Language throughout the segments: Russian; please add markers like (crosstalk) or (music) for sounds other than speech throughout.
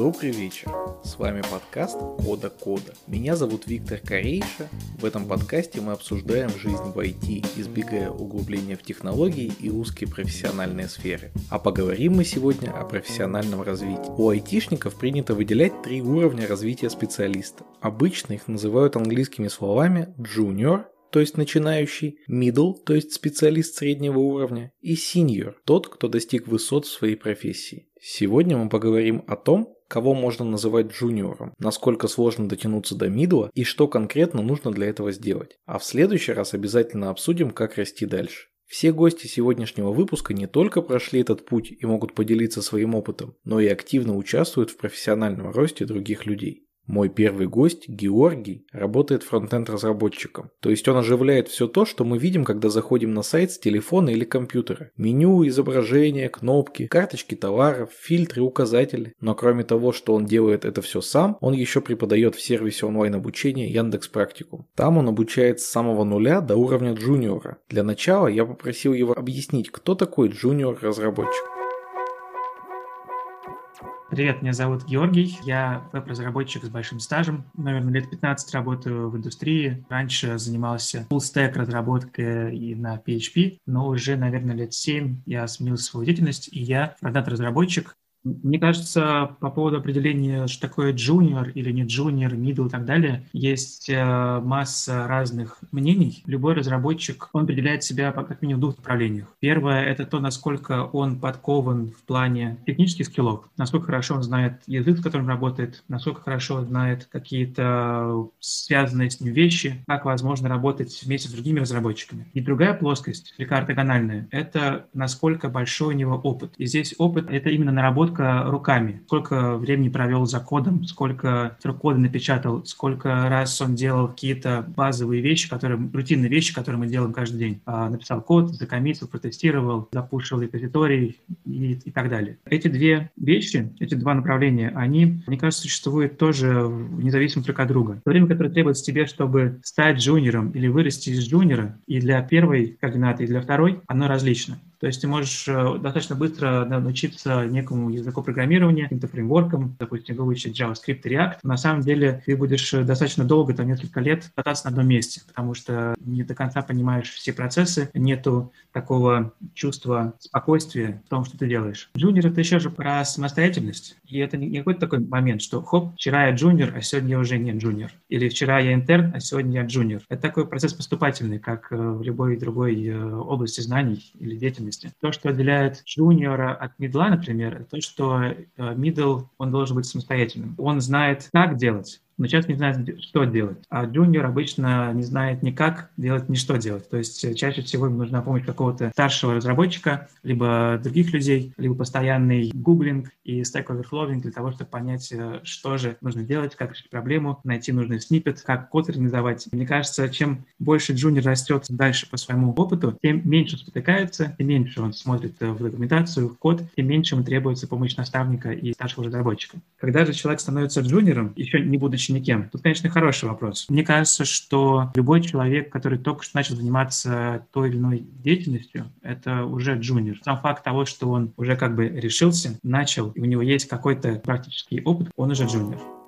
Добрый вечер. С вами подкаст Кода Кода. Меня зовут Виктор Корейша. В этом подкасте мы обсуждаем жизнь в IT, избегая углубления в технологии и узкие профессиональные сферы. А поговорим мы сегодня о профессиональном развитии. У айтишников принято выделять три уровня развития специалиста. Обычно их называют английскими словами junior, то есть начинающий, middle, то есть специалист среднего уровня, и senior, тот, кто достиг высот в своей профессии. Сегодня мы поговорим о том, кого можно называть джуниором, насколько сложно дотянуться до мидла и что конкретно нужно для этого сделать. А в следующий раз обязательно обсудим, как расти дальше. Все гости сегодняшнего выпуска не только прошли этот путь и могут поделиться своим опытом, но и активно участвуют в профессиональном росте других людей. Мой первый гость, Георгий, работает фронтенд-разработчиком. То есть он оживляет все то, что мы видим, когда заходим на сайт с телефона или компьютера. Меню, изображения, кнопки, карточки товаров, фильтры, указатели. Но кроме того, что он делает это все сам, он еще преподает в сервисе онлайн-обучения Яндекс Практикум. Там он обучает с самого нуля до уровня джуниора. Для начала я попросил его объяснить, кто такой джуниор-разработчик. Привет, меня зовут Георгий, я веб-разработчик с большим стажем, наверное, лет 15 работаю в индустрии. Раньше занимался full-stack разработкой и на PHP, но уже, наверное, лет 7 я сменил свою деятельность, и я фронтенд-разработчик, мне кажется, по поводу определения, что такое junior или не junior, middle и так далее, есть э, масса разных мнений. Любой разработчик, он определяет себя по как минимум двух направлениях. Первое — это то, насколько он подкован в плане технических скиллов, насколько хорошо он знает язык, с которым работает, насколько хорошо знает какие-то связанные с ним вещи, как возможно работать вместе с другими разработчиками. И другая плоскость, или ортогональная, это насколько большой у него опыт. И здесь опыт — это именно наработка разработка руками. Сколько времени провел за кодом, сколько кода напечатал, сколько раз он делал какие-то базовые вещи, которые, рутинные вещи, которые мы делаем каждый день. А, написал код, закоммитил, протестировал, запушил репозиторий и, и так далее. Эти две вещи, эти два направления, они, мне кажется, существуют тоже независимо друг от друга. То время, которое требуется тебе, чтобы стать джуниором или вырасти из джуниора, и для первой координаты, и для второй, оно различно. То есть ты можешь э, достаточно быстро научиться некому языку программирования, каким-то фреймворкам, допустим, выучить JavaScript и React. На самом деле ты будешь э, достаточно долго, там несколько лет, кататься на одном месте, потому что не до конца понимаешь все процессы, нету такого чувства спокойствия в том, что ты делаешь. Джуниор — это еще же про самостоятельность. И это не какой-то такой момент, что хоп, вчера я джуниор, а сегодня я уже не джуниор. Или вчера я интерн, а сегодня я джуниор. Это такой процесс поступательный, как э, в любой другой области знаний или деятельности деятельности. То, что отделяет джуниора от мидла, например, то, что мидл, он должен быть самостоятельным. Он знает, как делать, но часто не знает, что делать. А джуниор обычно не знает ни как делать, ни что делать. То есть э, чаще всего ему нужна помощь какого-то старшего разработчика, либо других людей, либо постоянный гуглинг и stack overflowing для того, чтобы понять, э, что же нужно делать, как решить проблему, найти нужный снипет, как код организовать. Мне кажется, чем больше джуниор растет дальше по своему опыту, тем меньше он спотыкается, тем меньше он смотрит э, в документацию, в код, тем меньше ему требуется помощь наставника и старшего разработчика. Когда же человек становится джуниором, еще не будучи никем? Тут, конечно, хороший вопрос. Мне кажется, что любой человек, который только что начал заниматься той или иной деятельностью, это уже джуниор. Сам факт того, что он уже как бы решился, начал, и у него есть какой-то практический опыт, он уже джуниор.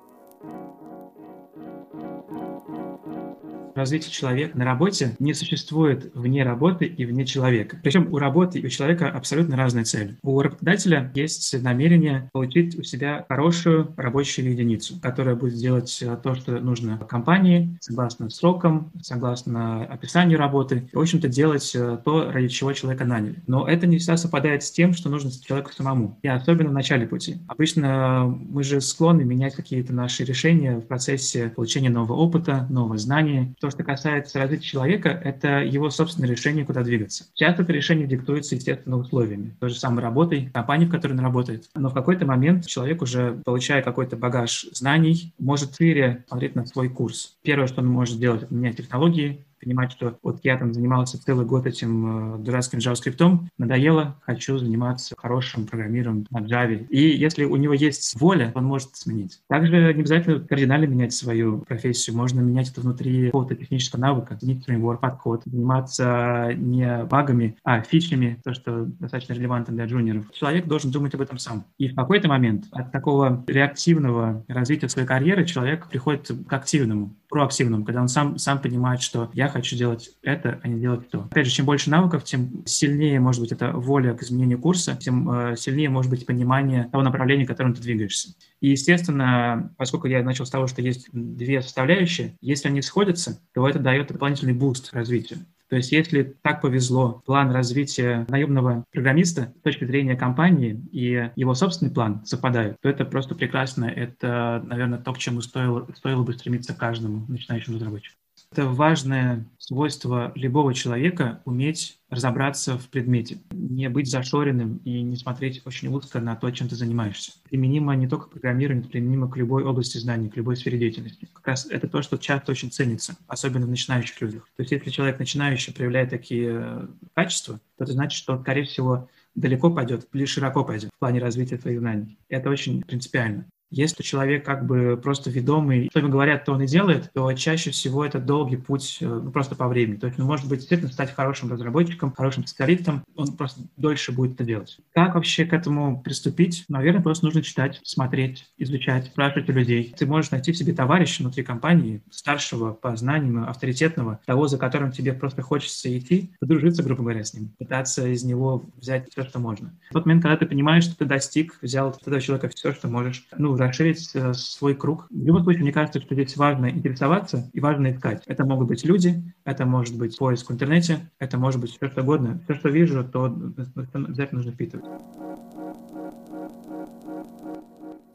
Развития человека на работе не существует вне работы и вне человека. Причем у работы и у человека абсолютно разные цели. У работодателя есть намерение получить у себя хорошую рабочую единицу, которая будет делать э, то, что нужно компании, согласно срокам, согласно описанию работы, и, в общем-то, делать э, то, ради чего человека наняли. Но это не всегда совпадает с тем, что нужно человеку самому, и особенно в начале пути. Обычно мы же склонны менять какие-то наши решения в процессе получения нового опыта, нового знания, то, что касается развития человека, это его собственное решение, куда двигаться. Часто это решение диктуется, естественно, условиями. Той же самой работой, компанией, в которой он работает. Но в какой-то момент человек уже, получая какой-то багаж знаний, может шире смотреть на свой курс. Первое, что он может сделать, это менять технологии, понимать, что вот я там занимался целый год этим э, дурацким JavaScript, надоело, хочу заниматься хорошим программированием на Java. И если у него есть воля, он может сменить. Также не обязательно кардинально менять свою профессию, можно менять это внутри какого-то технического навыка, изменить фреймворк, подход, заниматься не багами, а фичами, то, что достаточно релевантно для джуниоров. Человек должен думать об этом сам. И в какой-то момент от такого реактивного развития своей карьеры человек приходит к активному, проактивному, когда он сам, сам понимает, что я хочу делать это, а не делать то. Опять же, чем больше навыков, тем сильнее может быть эта воля к изменению курса, тем э, сильнее может быть понимание того направления, в котором ты двигаешься. И, естественно, поскольку я начал с того, что есть две составляющие, если они сходятся, то это дает дополнительный boost развитию. То есть если так повезло, план развития наемного программиста с точки зрения компании и его собственный план совпадают, то это просто прекрасно. Это, наверное, то, к чему стоило, стоило бы стремиться каждому начинающему разработчику. Это важное свойство любого человека — уметь разобраться в предмете, не быть зашоренным и не смотреть очень узко на то, чем ты занимаешься. Применимо не только к программированию, применимо к любой области знаний, к любой сфере деятельности. Как раз это то, что часто очень ценится, особенно в начинающих людях. То есть если человек начинающий проявляет такие качества, то это значит, что он, скорее всего, далеко пойдет или широко пойдет в плане развития своих знаний. Это очень принципиально. Если человек как бы просто ведомый, что ему говорят, то он и делает, то чаще всего это долгий путь э, ну, просто по времени. То есть он может быть действительно стать хорошим разработчиком, хорошим специалистом, он просто дольше будет это делать. Как вообще к этому приступить? Наверное, просто нужно читать, смотреть, изучать, спрашивать у людей. Ты можешь найти в себе товарища внутри компании, старшего по знаниям, авторитетного, того, за которым тебе просто хочется идти, подружиться, грубо говоря, с ним, пытаться из него взять все, что можно. В тот момент, когда ты понимаешь, что ты достиг, взял от этого человека все, что можешь, ну, расширить э, свой круг. В любом случае, мне кажется, что здесь важно интересоваться и важно искать. Это могут быть люди, это может быть поиск в интернете, это может быть все что угодно. Все, что вижу, то обязательно нужно впитывать.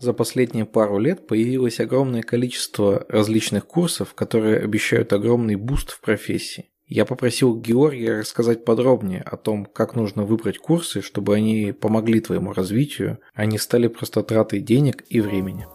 За последние пару лет появилось огромное количество различных курсов, которые обещают огромный буст в профессии. Я попросил Георгия рассказать подробнее о том, как нужно выбрать курсы, чтобы они помогли твоему развитию, а не стали просто тратой денег и времени.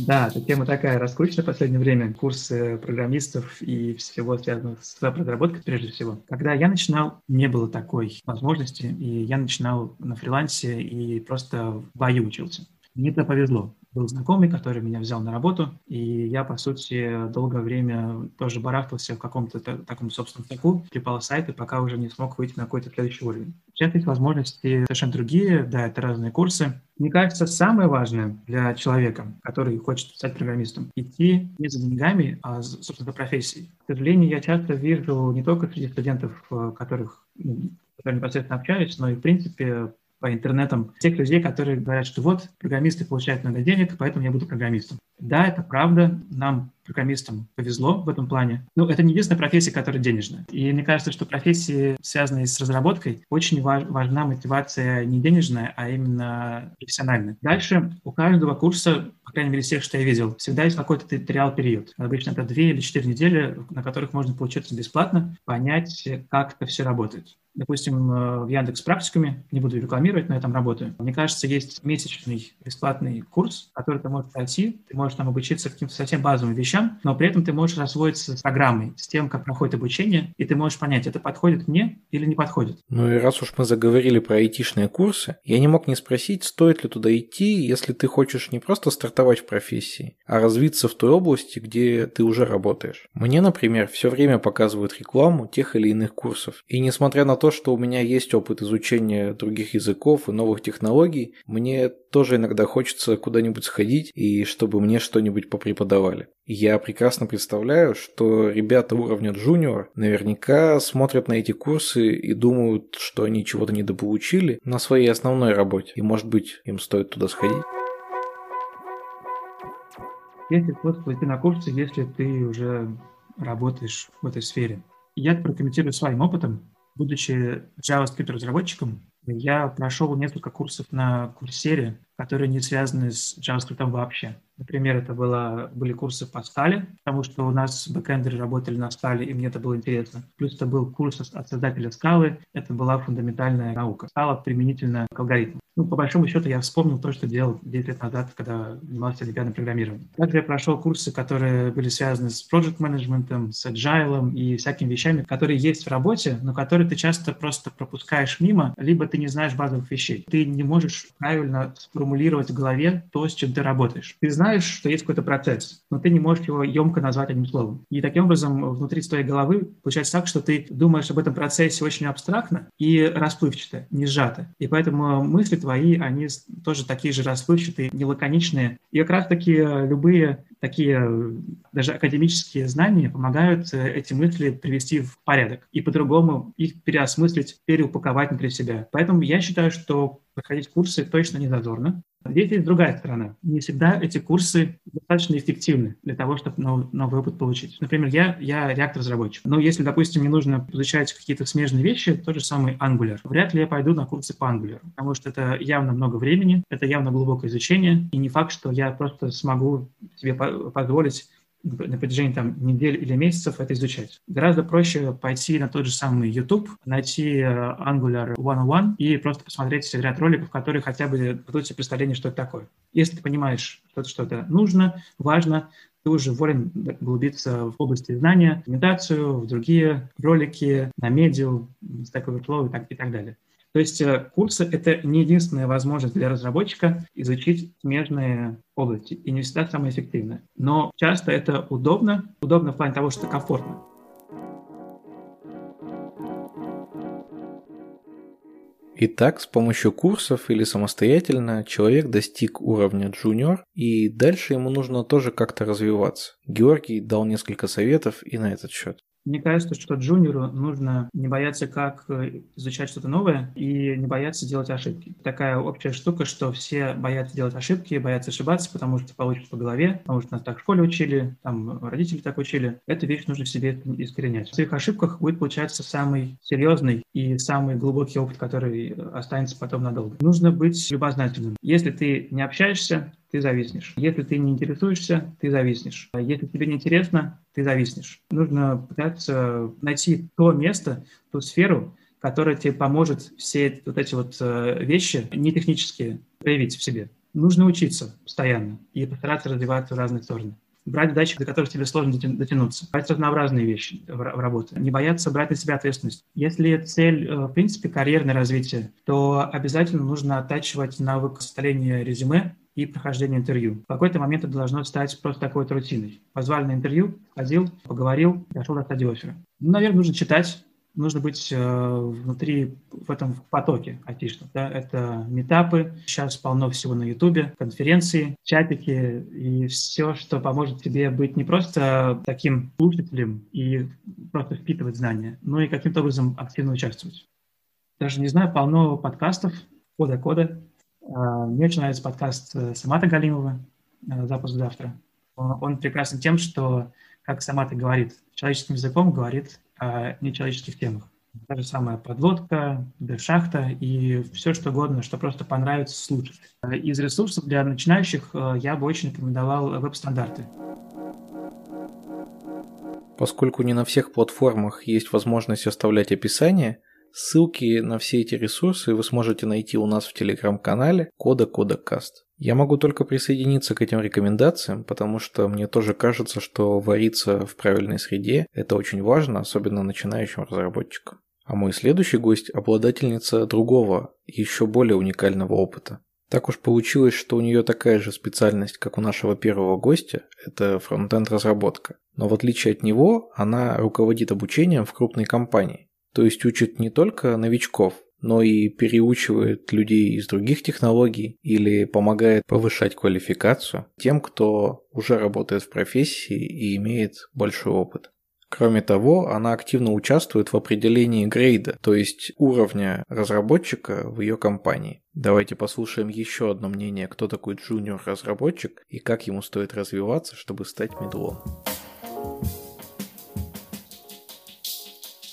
Да, эта тема такая раскручена в последнее время. Курсы программистов и всего связанного с веб-разработкой прежде всего. Когда я начинал, не было такой возможности, и я начинал на фрилансе и просто в бою учился. Мне это повезло был знакомый, который меня взял на работу, и я, по сути, долгое время тоже барахтался в каком-то таком собственном таку, клепал сайты, пока уже не смог выйти на какой-то следующий уровень. Сейчас есть возможности совершенно другие, да, это разные курсы. Мне кажется, самое важное для человека, который хочет стать программистом, идти не за деньгами, а, собственно, за профессией. К сожалению, я часто вижу не только среди студентов, э, которых ну, которые непосредственно общаюсь, но и, в принципе, по интернетам тех людей, которые говорят, что вот программисты получают много денег, поэтому я буду программистом. Да, это правда. Нам, программистам, повезло в этом плане. Но это не единственная профессия, которая денежная. И мне кажется, что профессии, связанные с разработкой, очень важ, важна мотивация не денежная, а именно профессиональная. Дальше у каждого курса, по крайней мере, всех, что я видел, всегда есть какой-то туториал период. Обычно это две или четыре недели, на которых можно получиться бесплатно, понять, как это все работает допустим, э, в Яндекс практикуме, не буду рекламировать, но я там работаю. Мне кажется, есть месячный бесплатный курс, который ты можешь пройти, ты можешь там обучиться каким-то совсем базовым вещам, но при этом ты можешь освоиться с программой, с тем, как проходит обучение, и ты можешь понять, это подходит мне или не подходит. Ну и раз уж мы заговорили про айтишные курсы, я не мог не спросить, стоит ли туда идти, если ты хочешь не просто стартовать в профессии, а развиться в той области, где ты уже работаешь. Мне, например, все время показывают рекламу тех или иных курсов, и несмотря на то, то, что у меня есть опыт изучения других языков и новых технологий, мне тоже иногда хочется куда-нибудь сходить и чтобы мне что-нибудь попреподавали. Я прекрасно представляю, что ребята уровня джуниор наверняка смотрят на эти курсы и думают, что они чего-то недополучили на своей основной работе. И может быть им стоит туда сходить. Есть способ пойти на курсы, если ты уже работаешь в этой сфере. Я прокомментирую своим опытом. Будучи JavaScript разработчиком, я прошел несколько курсов на Курсере которые не связаны с JavaScript вообще. Например, это было, были курсы по скале, потому что у нас бэкэндеры работали на скале, и мне это было интересно. Плюс это был курс от создателя скалы, это была фундаментальная наука. Скала применительно к алгоритму. Ну, по большому счету, я вспомнил то, что делал 9 лет назад, когда занимался олимпиадным программированием. Также я прошел курсы, которые были связаны с project менеджментом с agile и всякими вещами, которые есть в работе, но которые ты часто просто пропускаешь мимо, либо ты не знаешь базовых вещей. Ты не можешь правильно в голове то, с чем ты работаешь. Ты знаешь, что есть какой-то процесс, но ты не можешь его емко назвать одним словом. И таким образом внутри твоей головы получается так, что ты думаешь об этом процессе очень абстрактно и расплывчато, не сжато. И поэтому мысли твои, они тоже такие же расплывчатые, нелаконичные. И как раз-таки любые такие даже академические знания помогают э, эти мысли привести в порядок и по-другому их переосмыслить, переупаковать внутри себя. Поэтому я считаю, что проходить курсы точно не зазорно. Здесь есть другая сторона. Не всегда эти курсы достаточно эффективны для того, чтобы новый, новый опыт получить. Например, я, я React-разработчик. Но если, допустим, мне нужно изучать какие-то смежные вещи, тот же самый Angular, вряд ли я пойду на курсы по Angular, потому что это явно много времени, это явно глубокое изучение, и не факт, что я просто смогу себе позволить на протяжении там, недель или месяцев это изучать. Гораздо проще пойти на тот же самый YouTube, найти э, Angular 101 и просто посмотреть ряд роликов, которые хотя бы дадут себе представление, что это такое. Если ты понимаешь, что это что-то нужно, важно, ты уже волен углубиться в области знания, документацию, в другие ролики, на медиа, Stack Overflow и так, и так далее. То есть э, курсы — это не единственная возможность для разработчика изучить смежные области, и не всегда самое эффективное. Но часто это удобно, удобно в плане того, что комфортно. Итак, с помощью курсов или самостоятельно человек достиг уровня джуниор, и дальше ему нужно тоже как-то развиваться. Георгий дал несколько советов и на этот счет. Мне кажется, что джуниору нужно не бояться, как э, изучать что-то новое и не бояться делать ошибки. Такая общая штука, что все боятся делать ошибки, боятся ошибаться, потому что получится по голове, потому что нас так в школе учили, там родители так учили. Эту вещь нужно в себе искоренять. В своих ошибках будет получаться самый серьезный и самый глубокий опыт, который останется потом надолго. Нужно быть любознательным. Если ты не общаешься, ты зависнешь. Если ты не интересуешься, ты зависнешь. А если тебе не интересно, ты зависнешь. Нужно пытаться найти то место, ту сферу, которая тебе поможет все вот эти вот э, вещи, не технические, проявить в себе. Нужно учиться постоянно и постараться развиваться в разные стороны брать задачи, до которых тебе сложно дотянуться, брать разнообразные вещи в работе, не бояться брать на себя ответственность. Если цель, э, в принципе, карьерное развитие, то обязательно нужно оттачивать навык составления резюме и прохождение интервью. В какой-то момент это должно стать просто такой вот рутиной. Позвали на интервью, ходил, поговорил, дошел до стадии оффера. Ну, наверное, нужно читать, нужно быть э, внутри в этом потоке айтишном. Да? Это метапы, сейчас полно всего на Ютубе, конференции, чатики и все, что поможет тебе быть не просто таким слушателем и просто впитывать знания, но и каким-то образом активно участвовать. Даже не знаю, полно подкастов, кода-кода, мне очень нравится подкаст э, Самата Галимова э, «Запуск завтра». Он прекрасен тем, что, как Самата говорит, человеческим языком говорит о нечеловеческих темах. Та же самая подводка, шахта и все что угодно, что просто понравится слушать. Из ресурсов для начинающих э, я бы очень рекомендовал веб-стандарты. Поскольку не на всех платформах есть возможность оставлять описание, Ссылки на все эти ресурсы вы сможете найти у нас в телеграм-канале Кода Кода Каст. Я могу только присоединиться к этим рекомендациям, потому что мне тоже кажется, что вариться в правильной среде – это очень важно, особенно начинающим разработчикам. А мой следующий гость – обладательница другого, еще более уникального опыта. Так уж получилось, что у нее такая же специальность, как у нашего первого гостя – это фронтенд разработка. Но в отличие от него, она руководит обучением в крупной компании. То есть учит не только новичков, но и переучивает людей из других технологий или помогает повышать квалификацию тем, кто уже работает в профессии и имеет большой опыт. Кроме того, она активно участвует в определении грейда, то есть уровня разработчика в ее компании. Давайте послушаем еще одно мнение, кто такой джуниор-разработчик и как ему стоит развиваться, чтобы стать медлом.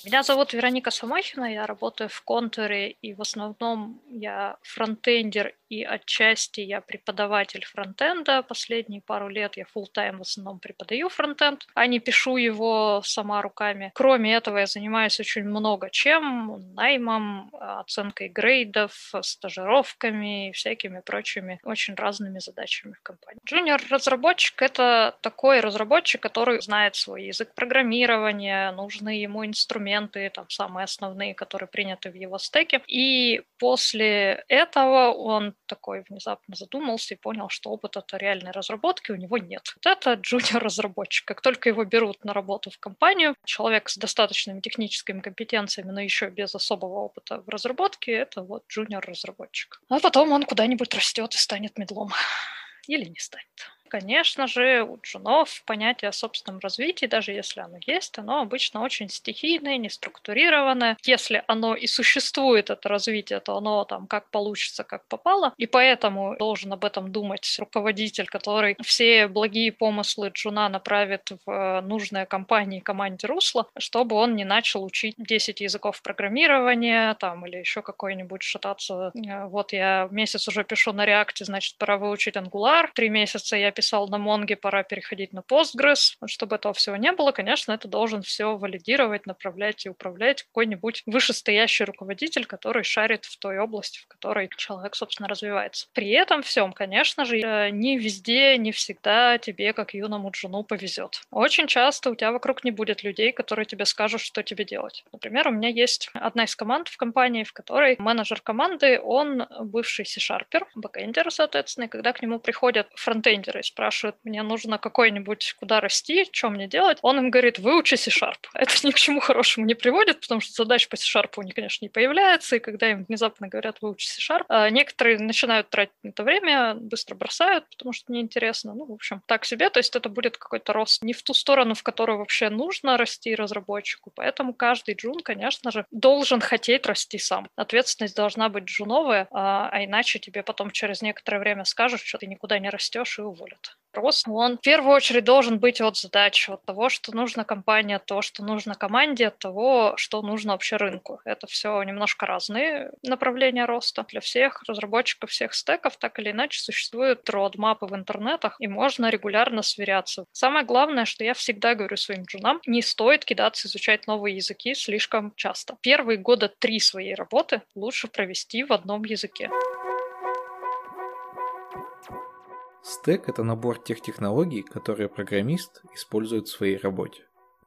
Меня зовут Вероника Самохина, я работаю в контуре, и в основном я фронтендер и отчасти я преподаватель фронтенда. Последние пару лет я full тайм в основном преподаю фронтенд, а не пишу его сама руками. Кроме этого, я занимаюсь очень много чем. Наймом, оценкой грейдов, стажировками и всякими прочими очень разными задачами в компании. Джуниор-разработчик — это такой разработчик, который знает свой язык программирования, нужны ему инструменты, там самые основные, которые приняты в его стеке. И после этого он такой внезапно задумался и понял, что опыта-то реальной разработки у него нет. Вот это джуниор-разработчик. Как только его берут на работу в компанию, человек с достаточными техническими компетенциями, но еще без особого опыта в разработке, это вот джуниор-разработчик. А потом он куда-нибудь растет и станет медлом. Или не станет конечно же, у джунов понятие о собственном развитии, даже если оно есть, оно обычно очень стихийное, неструктурированное. Если оно и существует, это развитие, то оно там как получится, как попало. И поэтому должен об этом думать руководитель, который все благие помыслы джуна направит в нужное компании команде русло, чтобы он не начал учить 10 языков программирования там или еще какой-нибудь шататься. Э, вот я месяц уже пишу на реакте, значит, пора выучить Angular. Три месяца я пишу писал на Монге, пора переходить на Postgres. Чтобы этого всего не было, конечно, это должен все валидировать, направлять и управлять какой-нибудь вышестоящий руководитель, который шарит в той области, в которой человек, собственно, развивается. При этом всем, конечно же, э, не везде, не всегда тебе, как юному джуну, повезет. Очень часто у тебя вокруг не будет людей, которые тебе скажут, что тебе делать. Например, у меня есть одна из команд в компании, в которой менеджер команды, он бывший C-шарпер, бэкэндер, соответственно, и когда к нему приходят фронтендеры и спрашивают, мне нужно какой-нибудь, куда расти, что мне делать, он им говорит, выучи C-Sharp. (laughs) Это ни к чему хорошему не приводит, потому что задач по C-Sharp у них, конечно, не появляется, и когда им внезапно говорят, выучи C-Sharp, а некоторые начинают тратить на это время, быстро бросают, потому что неинтересно. Ну, в общем, так себе, то есть это будет какой-то рост не в ту сторону, в которую вообще нужно расти разработчику, поэтому каждый джун, конечно же, должен хотеть расти сам. Ответственность должна быть джуновая, а, а иначе тебе потом через некоторое время скажут, что ты никуда не растешь и уволят вот рост, он в первую очередь должен быть от задач, от того, что нужно компании, от того, что нужно команде, от того, что нужно вообще рынку. Это все немножко разные направления роста. Для всех разработчиков всех стеков так или иначе существуют родмапы в интернетах, и можно регулярно сверяться. Самое главное, что я всегда говорю своим джунам, не стоит кидаться изучать новые языки слишком часто. Первые года три своей работы лучше провести в одном языке. Стек – это набор тех технологий, которые программист использует в своей работе.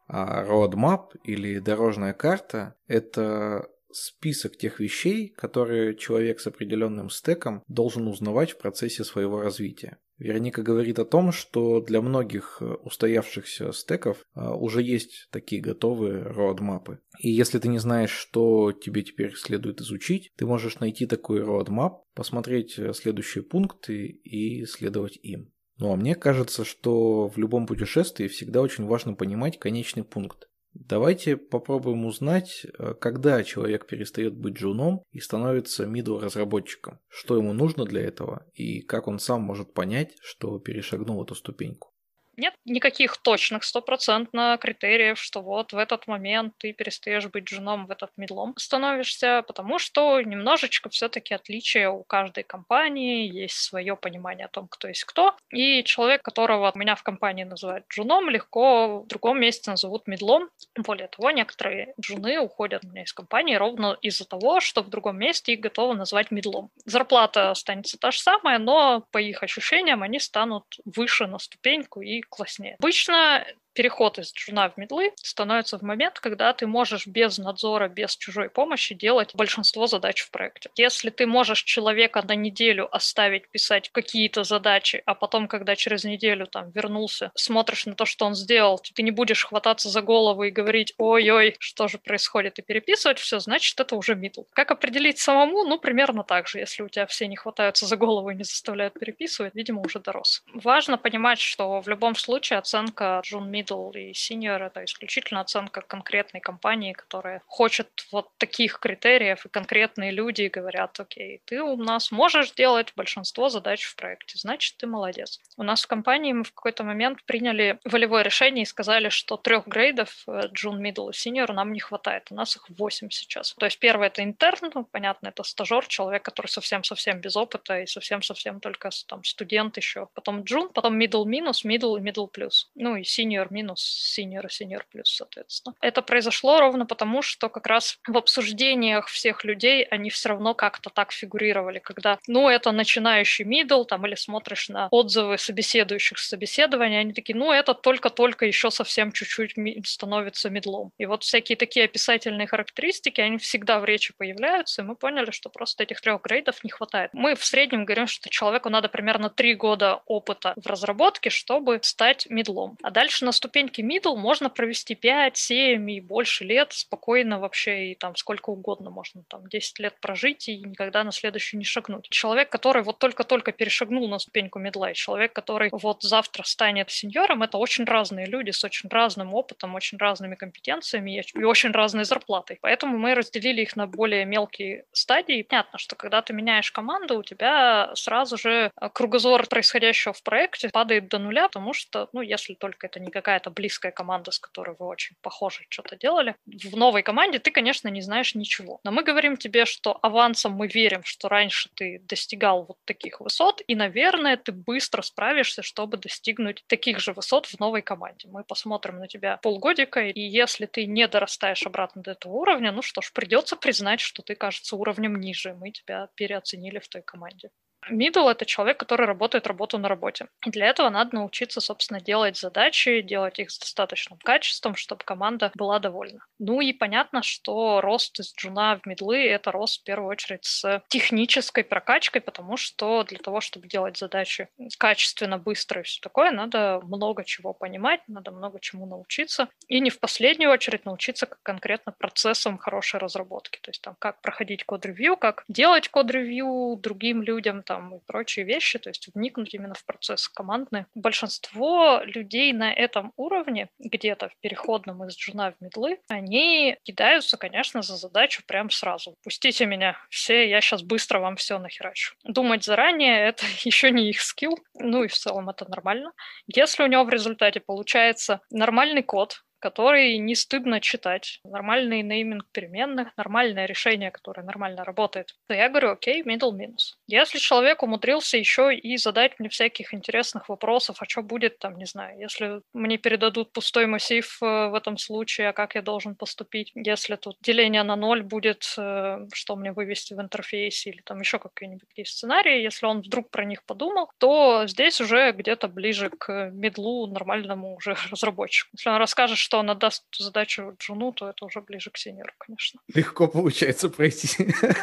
А roadmap или дорожная карта – это список тех вещей, которые человек с определенным стеком должен узнавать в процессе своего развития. Вероника говорит о том, что для многих э, устоявшихся стеков э, уже есть такие готовые роадмапы. И если ты не знаешь, что тебе теперь следует изучить, ты можешь найти такой roadmap, посмотреть э, следующие пункты и следовать им. Ну а мне кажется, что в любом путешествии всегда очень важно понимать конечный пункт. Давайте попробуем узнать, э, когда человек перестает быть джуном и становится middle разработчиком, что ему нужно для этого и как он сам может понять, что перешагнул эту ступеньку нет никаких точных стопроцентно критериев, что вот в этот момент ты перестаешь быть женом, в этот медлом становишься, потому что немножечко все-таки отличия у каждой компании, есть свое понимание о том, кто есть кто, и человек, которого меня в компании называют джуном, легко в другом месте назовут медлом. Более того, некоторые джуны уходят у меня из компании ровно из-за того, что в другом месте их готовы назвать мидлом. Зарплата останется та же самая, но по их ощущениям они станут выше на ступеньку и класснее. Обычно переход из джуна в мидлы становится в момент, когда ты можешь без надзора, без чужой помощи делать большинство задач в проекте. Если ты можешь человека на неделю оставить писать какие-то задачи, а потом, когда через неделю там вернулся, смотришь на то, что он сделал, ты не будешь хвататься за голову и говорить, ой-ой, что же происходит, и переписывать все, значит, это уже мидл. Как определить самому? Ну, примерно так же. Если у тебя все не хватаются за голову и не заставляют переписывать, видимо, уже дорос. Важно понимать, что в любом случае оценка джун мид middle и senior это исключительно оценка конкретной компании, которая хочет вот таких критериев, и конкретные люди говорят, окей, ты у нас можешь делать большинство задач в проекте, значит, ты молодец. У нас в компании мы в какой-то момент приняли волевое решение и сказали, что трех грейдов, June, Middle и Senior, нам не хватает. У нас их 8 сейчас. То есть первый это интерн, ну, понятно, это стажер, человек, который совсем-совсем без опыта и совсем-совсем только там студент еще. Потом June, потом Middle минус, Middle и Middle плюс. Ну и Senior минус, Senior и Senior плюс, соответственно. Это произошло ровно потому, что как раз в обсуждениях всех людей они все равно как-то так фигурировали, когда, ну, это начинающий middle, там, или смотришь на отзывы собеседующих с собеседования, они такие, ну, это только-только еще совсем чуть-чуть становится медлом. И вот всякие такие описательные характеристики, они всегда в речи появляются, и мы поняли, что просто этих трех грейдов не хватает. Мы в среднем говорим, что человеку надо примерно три года опыта в разработке, чтобы стать медлом. А дальше на ступеньке middle можно провести 5, 7 и больше лет спокойно вообще, и там сколько угодно можно, там 10 лет прожить и никогда на следующую не шагнуть. Человек, который вот только-только перешагнул на ступеньку медла, и человек, который вот завтра станет сеньором, это очень разные люди с очень разным опытом, очень разными компетенциями и очень разной зарплатой. Поэтому мы разделили их на более мелкие стадии. Понятно, что когда ты меняешь команду, у тебя сразу же э, кругозор происходящего в проекте падает до нуля, потому что, ну, если только это не какая-то близкая команда, с которой вы очень похожи что-то делали, в новой команде ты, конечно, не знаешь ничего. Но мы говорим тебе, что авансом мы верим, что раньше ты достигал вот таких высот, и, наверное, ты быстро справишься, чтобы достигнуть таких же высот в новой команде. Мы посмотрим на тебя полгодика, и если ты не дорастаешь обратно до этого уровня, ну что ж, придется признать, что ты, кажется, уровнем ниже. Мы тебя переоценили в той команде. Middle — это человек, который работает работу на работе. И для этого надо научиться, собственно, делать задачи, делать их с достаточным качеством, чтобы команда была довольна. Ну и понятно, что рост из джуна в медлы — это рост в первую очередь с технической прокачкой, потому что для того, чтобы делать задачи качественно, быстро и все такое, надо много чего понимать, надо много чему научиться. И не в последнюю очередь научиться конкретно процессам хорошей разработки. То есть там как проходить код-ревью, как делать код-ревью другим людям, там, там и прочие вещи, то есть вникнуть именно в процесс командный. Большинство людей на этом уровне, где-то в переходном из джуна в медлы, они кидаются, конечно, за задачу прям сразу. Пустите меня все, я сейчас быстро вам все нахерачу. Думать заранее — это (laughs) еще не их скилл, ну и в целом это нормально. Если у него в результате получается нормальный код, который не стыдно читать, нормальный нейминг переменных, нормальное решение, которое нормально работает, то я говорю, окей, middle минус. Если человек умудрился еще и задать мне всяких интересных вопросов, а что будет там, не знаю, если мне передадут пустой массив э, в этом случае, а как я должен поступить, если тут деление на ноль будет, э, что мне вывести в интерфейсе или там еще какие-нибудь такие сценарии, если он вдруг про них подумал, то здесь уже где-то ближе к медлу нормальному уже (laughs) разработчику. Если он расскажет, что он отдаст эту задачу Джуну, то это уже ближе к сеньору, конечно. Легко получается пройти.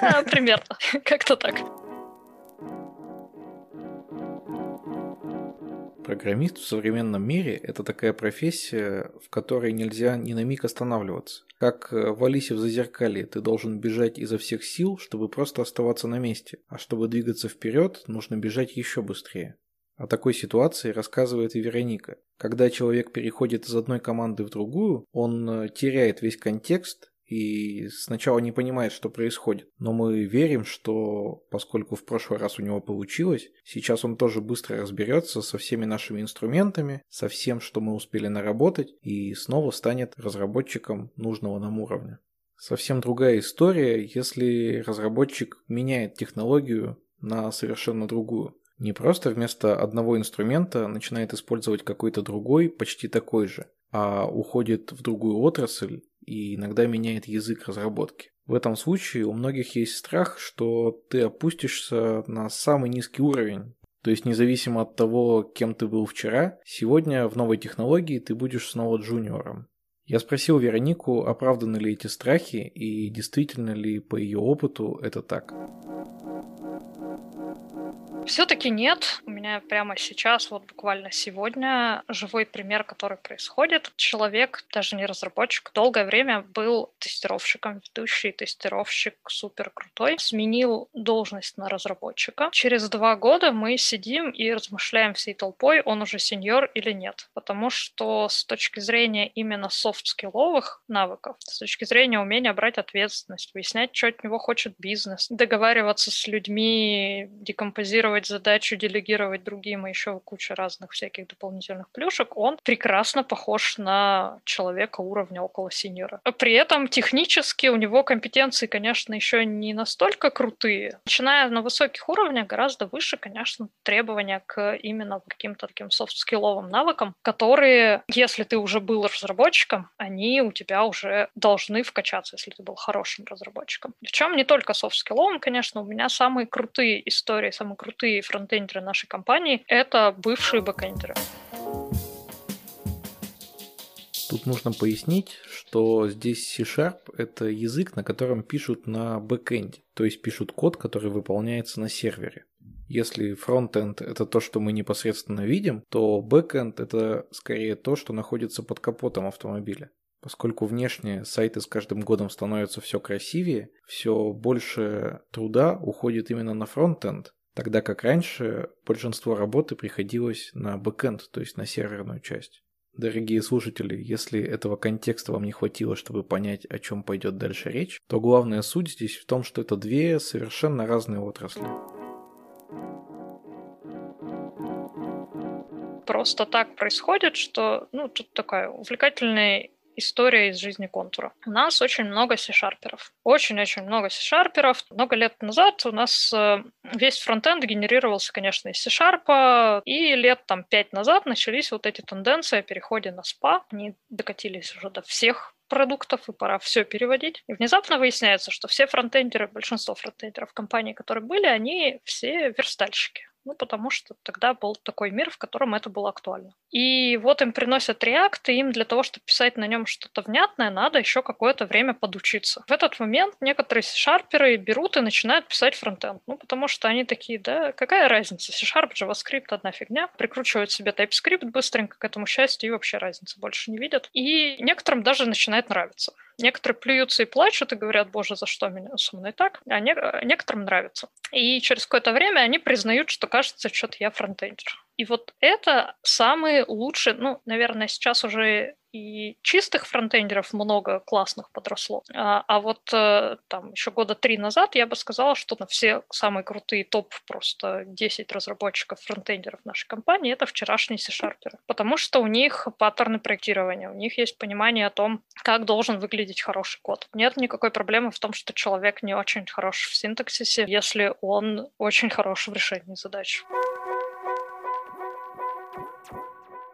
А, примерно, (laughs) как-то так. Программист в современном мире – это такая профессия, в которой нельзя ни на миг останавливаться. Как э, в Алисе в Зазеркалье, ты должен бежать изо всех сил, чтобы просто оставаться на месте, а чтобы двигаться вперед, нужно бежать еще быстрее. О такой ситуации рассказывает и Вероника. Когда человек переходит из одной команды в другую, он э, теряет весь контекст и сначала не понимает, что происходит. Но мы верим, что поскольку в прошлый раз у него получилось, сейчас он тоже быстро разберется со всеми нашими инструментами, со всем, что мы успели наработать, и снова станет разработчиком нужного нам уровня. Совсем другая история, если разработчик меняет технологию на совершенно другую. Не просто вместо одного инструмента начинает использовать какой-то другой, почти такой же, а уходит в другую отрасль и иногда меняет язык разработки. В этом случае у многих есть страх, что ты опустишься на самый низкий уровень. То есть независимо от того, кем ты был вчера, сегодня в новой технологии ты будешь снова джуниором. Я спросил Веронику, оправданы ли эти страхи и действительно ли по ее опыту это так. Все-таки нет. У меня прямо сейчас, вот буквально сегодня, живой пример, который происходит. Человек, даже не разработчик, долгое время был тестировщиком, ведущий тестировщик супер крутой, сменил должность на разработчика. Через два года мы сидим и размышляем всей толпой, он уже сеньор или нет. Потому что с точки зрения именно софт-скилловых навыков, с точки зрения умения брать ответственность, выяснять, что от него хочет бизнес, договариваться с людьми, декомпозировать делегировать задачу, делегировать другим и еще куча разных всяких дополнительных плюшек, он прекрасно похож на человека уровня около синьора. При этом технически у него компетенции, конечно, еще не настолько крутые. Начиная на высоких уровнях, гораздо выше, конечно, требования к именно каким-то таким софт-скилловым навыкам, которые, если ты уже был разработчиком, они у тебя уже должны вкачаться, если ты был хорошим разработчиком. Причем не только софт-скилловым, конечно, у меня самые крутые истории, самые крутые крутые фронтендеры нашей компании — это бывшие бэкендеры. Тут нужно пояснить, что здесь C-Sharp — это язык, на котором пишут на бэкенде, то есть пишут код, который выполняется на сервере. Если фронтенд — это то, что мы непосредственно видим, то бэкенд — это скорее то, что находится под капотом автомобиля. Поскольку внешне сайты с каждым годом становятся все красивее, все больше труда уходит именно на фронтенд, Тогда как раньше большинство работы приходилось на бэкэнд, то есть на серверную часть. Дорогие слушатели, если этого контекста вам не хватило, чтобы понять, о чем пойдет дальше речь, то главная суть здесь в том, что это две совершенно разные отрасли. Просто так происходит, что ну, тут такая увлекательная история из жизни контура. У нас очень много C-шарперов. Очень-очень много C-шарперов. Много лет назад у нас э, весь фронтенд генерировался, конечно, из C-шарпа, и лет там пять назад начались вот эти тенденции о переходе на SPA. Они докатились уже до всех продуктов, и пора все переводить. И внезапно выясняется, что все фронтендеры, большинство фронтендеров компании, которые были, они все верстальщики. Ну, потому что тогда был такой мир, в котором это было актуально. И вот им приносят React, и им для того, чтобы писать на нем что-то внятное, надо еще какое-то время подучиться. В этот момент некоторые C-шарперы берут и начинают писать фронтенд. Ну, потому что они такие, да, какая разница, C-Sharp, JavaScript одна фигня. Прикручивают себе TypeScript быстренько к этому счастью и вообще разницы больше не видят. И некоторым даже начинает нравиться. Некоторые плюются и плачут и говорят, боже, за что меня со мной так? А не, некоторым нравится. И через какое-то время они признают, что кажется, что-то я фронтендер. И вот это самые лучшие, ну, наверное, сейчас уже и чистых фронтендеров много классных подросло. А, а вот э, там еще года три назад я бы сказала, что на все самые крутые топ просто 10 разработчиков фронтендеров нашей компании это вчерашние C-шарперы. Потому что у них паттерны проектирования, у них есть понимание о том, как должен выглядеть хороший код. Нет никакой проблемы в том, что человек не очень хорош в синтаксисе, если он очень хорош в решении задач.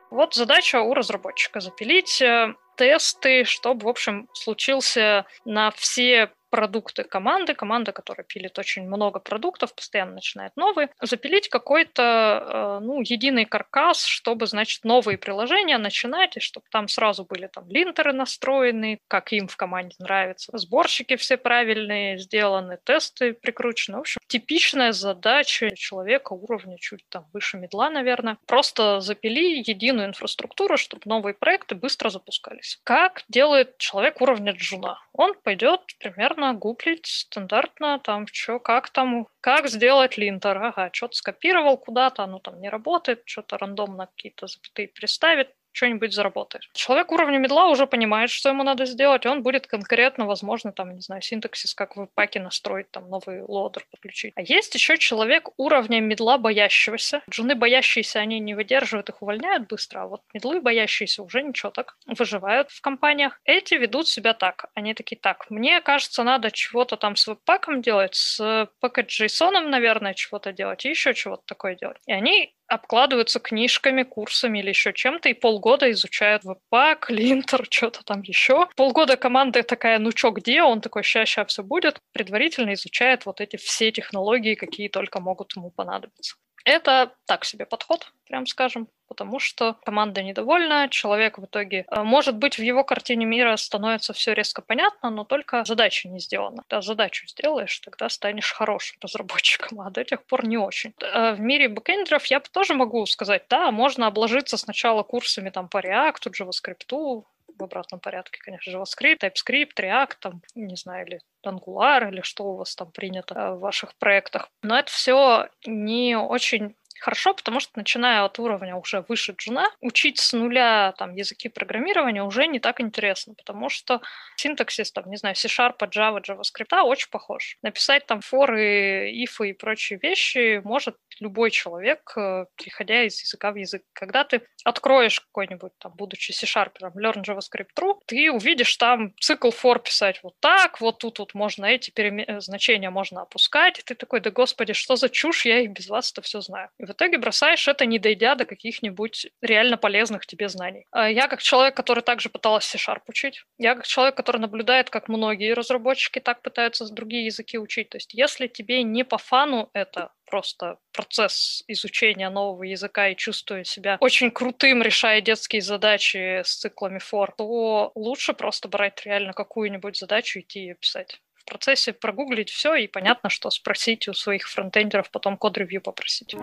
Вот задача у разработчика запилить э, тесты, чтобы, в общем, случился на все продукты команды, команда, которая пилит очень много продуктов, постоянно начинает новые, запилить какой-то, э, ну, единый каркас, чтобы, значит, новые приложения начинать, и чтобы там сразу были там линтеры настроены, как им в команде нравится, сборщики все правильные сделаны, тесты прикручены. В общем, типичная задача человека уровня чуть там выше медла, наверное. Просто запили единую инфраструктуру, чтобы новые проекты быстро запускались. Как делает человек уровня джуна? Он пойдет примерно стандартно гуглить, стандартно там, что, как там, как сделать линтер. Ага, что-то скопировал куда-то, оно там не работает, что-то рандомно какие-то запятые переставит, что-нибудь заработаешь. Человек уровня медла уже понимает, что ему надо сделать, и он будет конкретно, возможно, там, не знаю, синтаксис, как в паке настроить, там, новый лодер подключить. А есть еще человек уровня медла боящегося. Джуны боящиеся, они не выдерживают, их увольняют быстро, а вот медлы боящиеся уже ничего так выживают в компаниях. Эти ведут себя так. Они такие, так, мне кажется, надо чего-то там с веб-паком делать, с package.json, наверное, чего-то делать, и еще чего-то такое делать. И они обкладываются книжками, курсами или еще чем-то, и полгода изучают веб-пак, (laughs) линтер, что-то там еще. Полгода команда такая, ну чё, где? Он такой, ща, ща, все будет. Предварительно изучает вот эти все технологии, какие только могут ему понадобиться. Это так себе подход, прям скажем, потому что команда недовольна, человек в итоге, э, может быть, в его картине мира становится все резко понятно, но только задача не сделана. Когда задачу сделаешь, тогда станешь хорошим разработчиком, а до тех пор не очень. Э, в мире бэкэндеров я тоже могу сказать, да, можно обложиться сначала курсами там по React, JavaScript, в обратном порядке, конечно, JavaScript, TypeScript, React, там, не знаю, или Angular, или что у вас там принято э, в ваших проектах. Но это все не очень хорошо, потому что, начиная от уровня уже выше джуна, учить с нуля там, языки программирования уже не так интересно, потому что синтаксис, там, не знаю, C-Sharp, Java, JavaScript очень похож. Написать там форы, ифы и прочие вещи может любой человек, э, переходя из языка в язык. Когда ты откроешь какой-нибудь, там, будучи C-Sharp, Learn JavaScript True, ты увидишь там цикл for писать вот так, вот тут вот можно эти переме... Э, значения можно опускать, и ты такой, да господи, что за чушь, я их без вас это все знаю. И в итоге бросаешь это, не дойдя до каких-нибудь реально полезных тебе знаний. А я как человек, который также пыталась C-Sharp учить, я как человек, который наблюдает, как многие разработчики так пытаются другие языки учить. То есть если тебе не по фану это, просто процесс изучения нового языка и чувствуя себя очень крутым, решая детские задачи с циклами for, то лучше просто брать реально какую-нибудь задачу и идти ее писать. В процессе прогуглить все, и понятно, что спросить у своих фронтендеров, потом код-ревью попросить.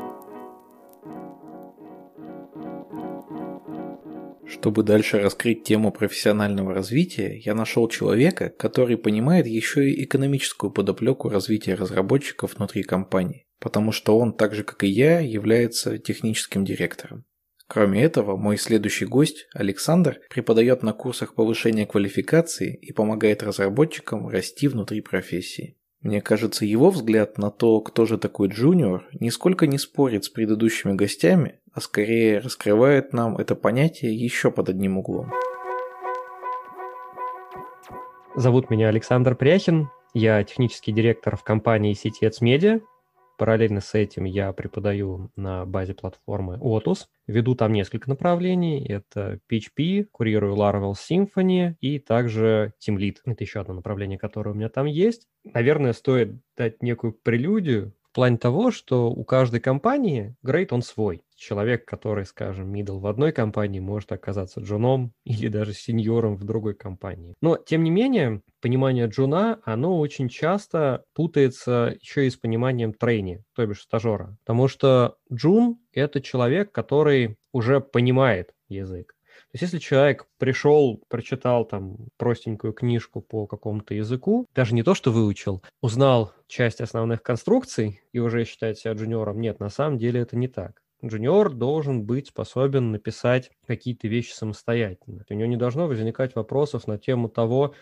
Чтобы дальше раскрыть тему профессионального развития, я нашел человека, который понимает еще и экономическую подоплеку развития разработчиков внутри компании, потому что он, так же как и я, является техническим директором. Кроме этого, мой следующий гость, Александр, преподает на курсах повышения квалификации и помогает разработчикам расти внутри профессии. Мне кажется, его взгляд на то, кто же такой джуниор, нисколько не спорит с предыдущими гостями, а скорее раскрывает нам это понятие еще под одним углом. Зовут меня Александр Пряхин, я технический директор в компании CTX Media. Параллельно с этим я преподаю на базе платформы Otus. Веду там несколько направлений. Это PHP, курирую Laravel Symfony и также Team Lead. Это еще одно направление, которое у меня там есть. Наверное, стоит дать некую прелюдию в плане того, что у каждой компании грейд он свой человек, который, скажем, middle в одной компании, может оказаться джуном (laughs) или даже сеньором в другой компании. Но, тем не менее, понимание джуна, оно очень часто путается еще и с пониманием трейни, то бишь стажера. Потому что джун — это человек, который уже понимает язык. То есть если человек пришел, прочитал там простенькую книжку по какому-то языку, даже не то, что выучил, узнал часть основных конструкций и уже считает себя джуниором, нет, на самом деле это не так. Джуниор должен быть способен написать какие-то вещи самостоятельно. У него не должно возникать вопросов на тему того,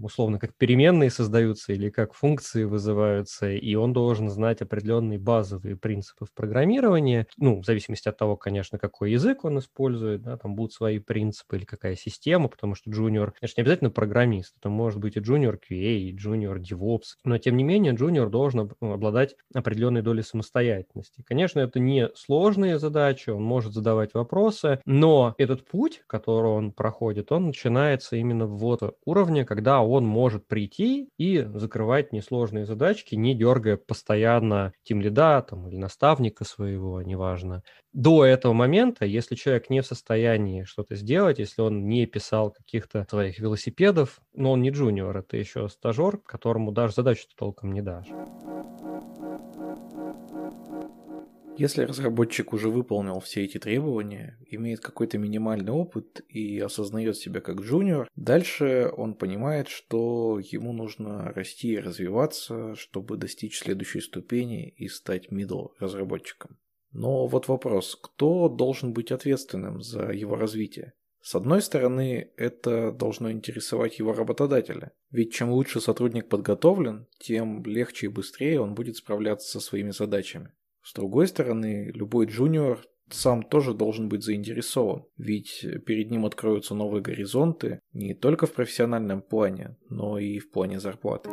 условно, как переменные создаются или как функции вызываются, и он должен знать определенные базовые принципы в программировании, ну, в зависимости от того, конечно, какой язык он использует, да, там будут свои принципы или какая система, потому что джуниор, конечно, не обязательно программист, это может быть и джуниор QA, и джуниор DevOps, но, тем не менее, джуниор должен обладать определенной долей самостоятельности. Конечно, это не сложные задачи, он может задавать вопросы, но этот путь, который он проходит, он начинается именно вот уровня, когда он может прийти и закрывать несложные задачки, не дергая постоянно тимлида там, или наставника своего, неважно. До этого момента, если человек не в состоянии что-то сделать, если он не писал каких-то своих велосипедов, но он не джуниор, это еще стажер, которому даже задачу толком не дашь. Если разработчик уже выполнил все эти требования, имеет какой-то минимальный опыт и осознает себя как джуниор, дальше он понимает, что ему нужно расти и развиваться, чтобы достичь следующей ступени и стать middle разработчиком. Но вот вопрос, кто должен быть ответственным за его развитие? С одной стороны, это должно интересовать его работодателя, ведь чем лучше сотрудник подготовлен, тем легче и быстрее он будет справляться со своими задачами. С другой стороны, любой джуниор сам тоже должен быть заинтересован, ведь перед ним откроются новые горизонты не только в профессиональном плане, но и в плане зарплаты.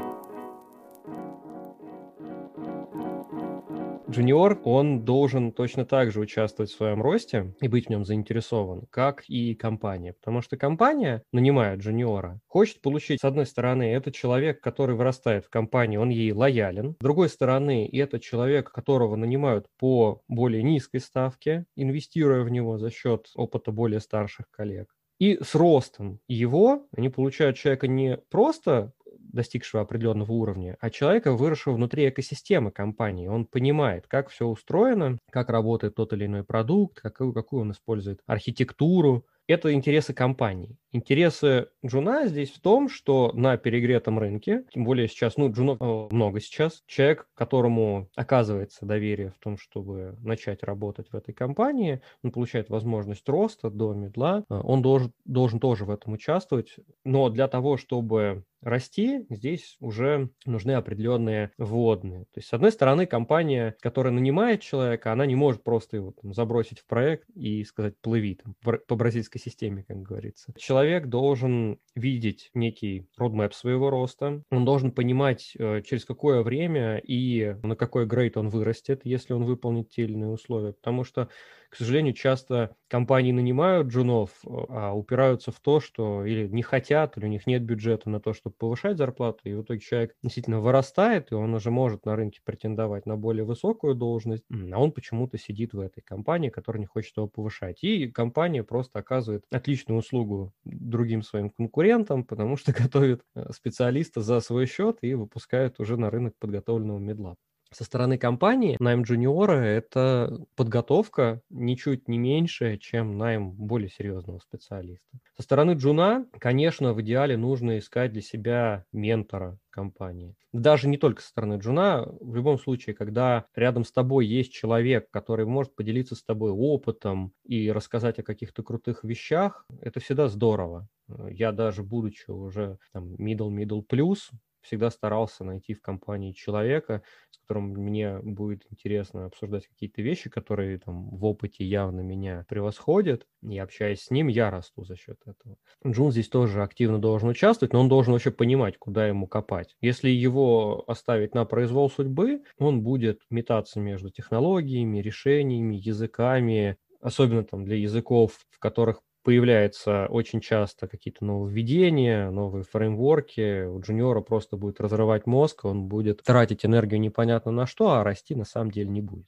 Джуниор, он должен точно так же участвовать в своем росте и быть в нем заинтересован, как и компания. Потому что компания, нанимая джуниора, хочет получить, с одной стороны, это человек, который вырастает в компании, он ей лоялен. С другой стороны, это человек, которого нанимают по более низкой ставке, инвестируя в него за счет опыта более старших коллег. И с ростом его они получают человека не просто достигшего определенного уровня, а человека, выросшего внутри экосистемы компании. Он понимает, как все устроено, как работает тот или иной продукт, какую, какую он использует архитектуру, это интересы компании. Интересы Джуна здесь в том, что на перегретом рынке, тем более сейчас, ну, Джунов э, много сейчас, человек, которому оказывается доверие в том, чтобы начать работать в этой компании, он получает возможность роста до мидла, э, он должен, должен тоже в этом участвовать, но для того, чтобы расти, здесь уже нужны определенные вводные. То есть, с одной стороны, компания, которая нанимает человека, она не может просто его там, забросить в проект и сказать «плыви» там, по бразильской системе, как говорится. Человек должен видеть некий родмэп своего роста, он должен понимать, э, через какое время и на какой грейд он вырастет, если он выполнит те или иные условия. Потому что к сожалению, часто компании нанимают джунов, э, а упираются в то, что или не хотят, или у них нет бюджета на то, чтобы повышать зарплату, и в итоге человек действительно вырастает, и он уже может на рынке претендовать на более высокую должность, а он почему-то сидит в этой компании, которая не хочет его повышать. И компания просто оказывает отличную услугу другим своим конкурентам, потому что (laughs) готовит э, специалиста за свой счет и выпускает уже на рынок подготовленного медла со стороны компании найм джуниора – это подготовка ничуть не меньше, чем найм более серьезного специалиста. Со стороны джуна, конечно, в идеале нужно искать для себя ментора компании. Даже не только со стороны джуна, в любом случае, когда рядом с тобой есть человек, который может поделиться с тобой опытом и рассказать о каких-то крутых вещах, это всегда здорово. Я даже будучи уже там middle-middle plus, всегда старался найти в компании человека, с которым мне будет интересно обсуждать какие-то вещи, которые там в опыте явно меня превосходят, и общаясь с ним, я расту за счет этого. Джун здесь тоже активно должен участвовать, но он должен вообще понимать, куда ему копать. Если его оставить на произвол судьбы, он будет метаться между технологиями, решениями, языками, особенно там для языков, в которых появляются очень часто какие-то нововведения, новые фреймворки. У джуниора просто будет разрывать мозг, он будет тратить энергию непонятно на что, а расти на самом деле не будет.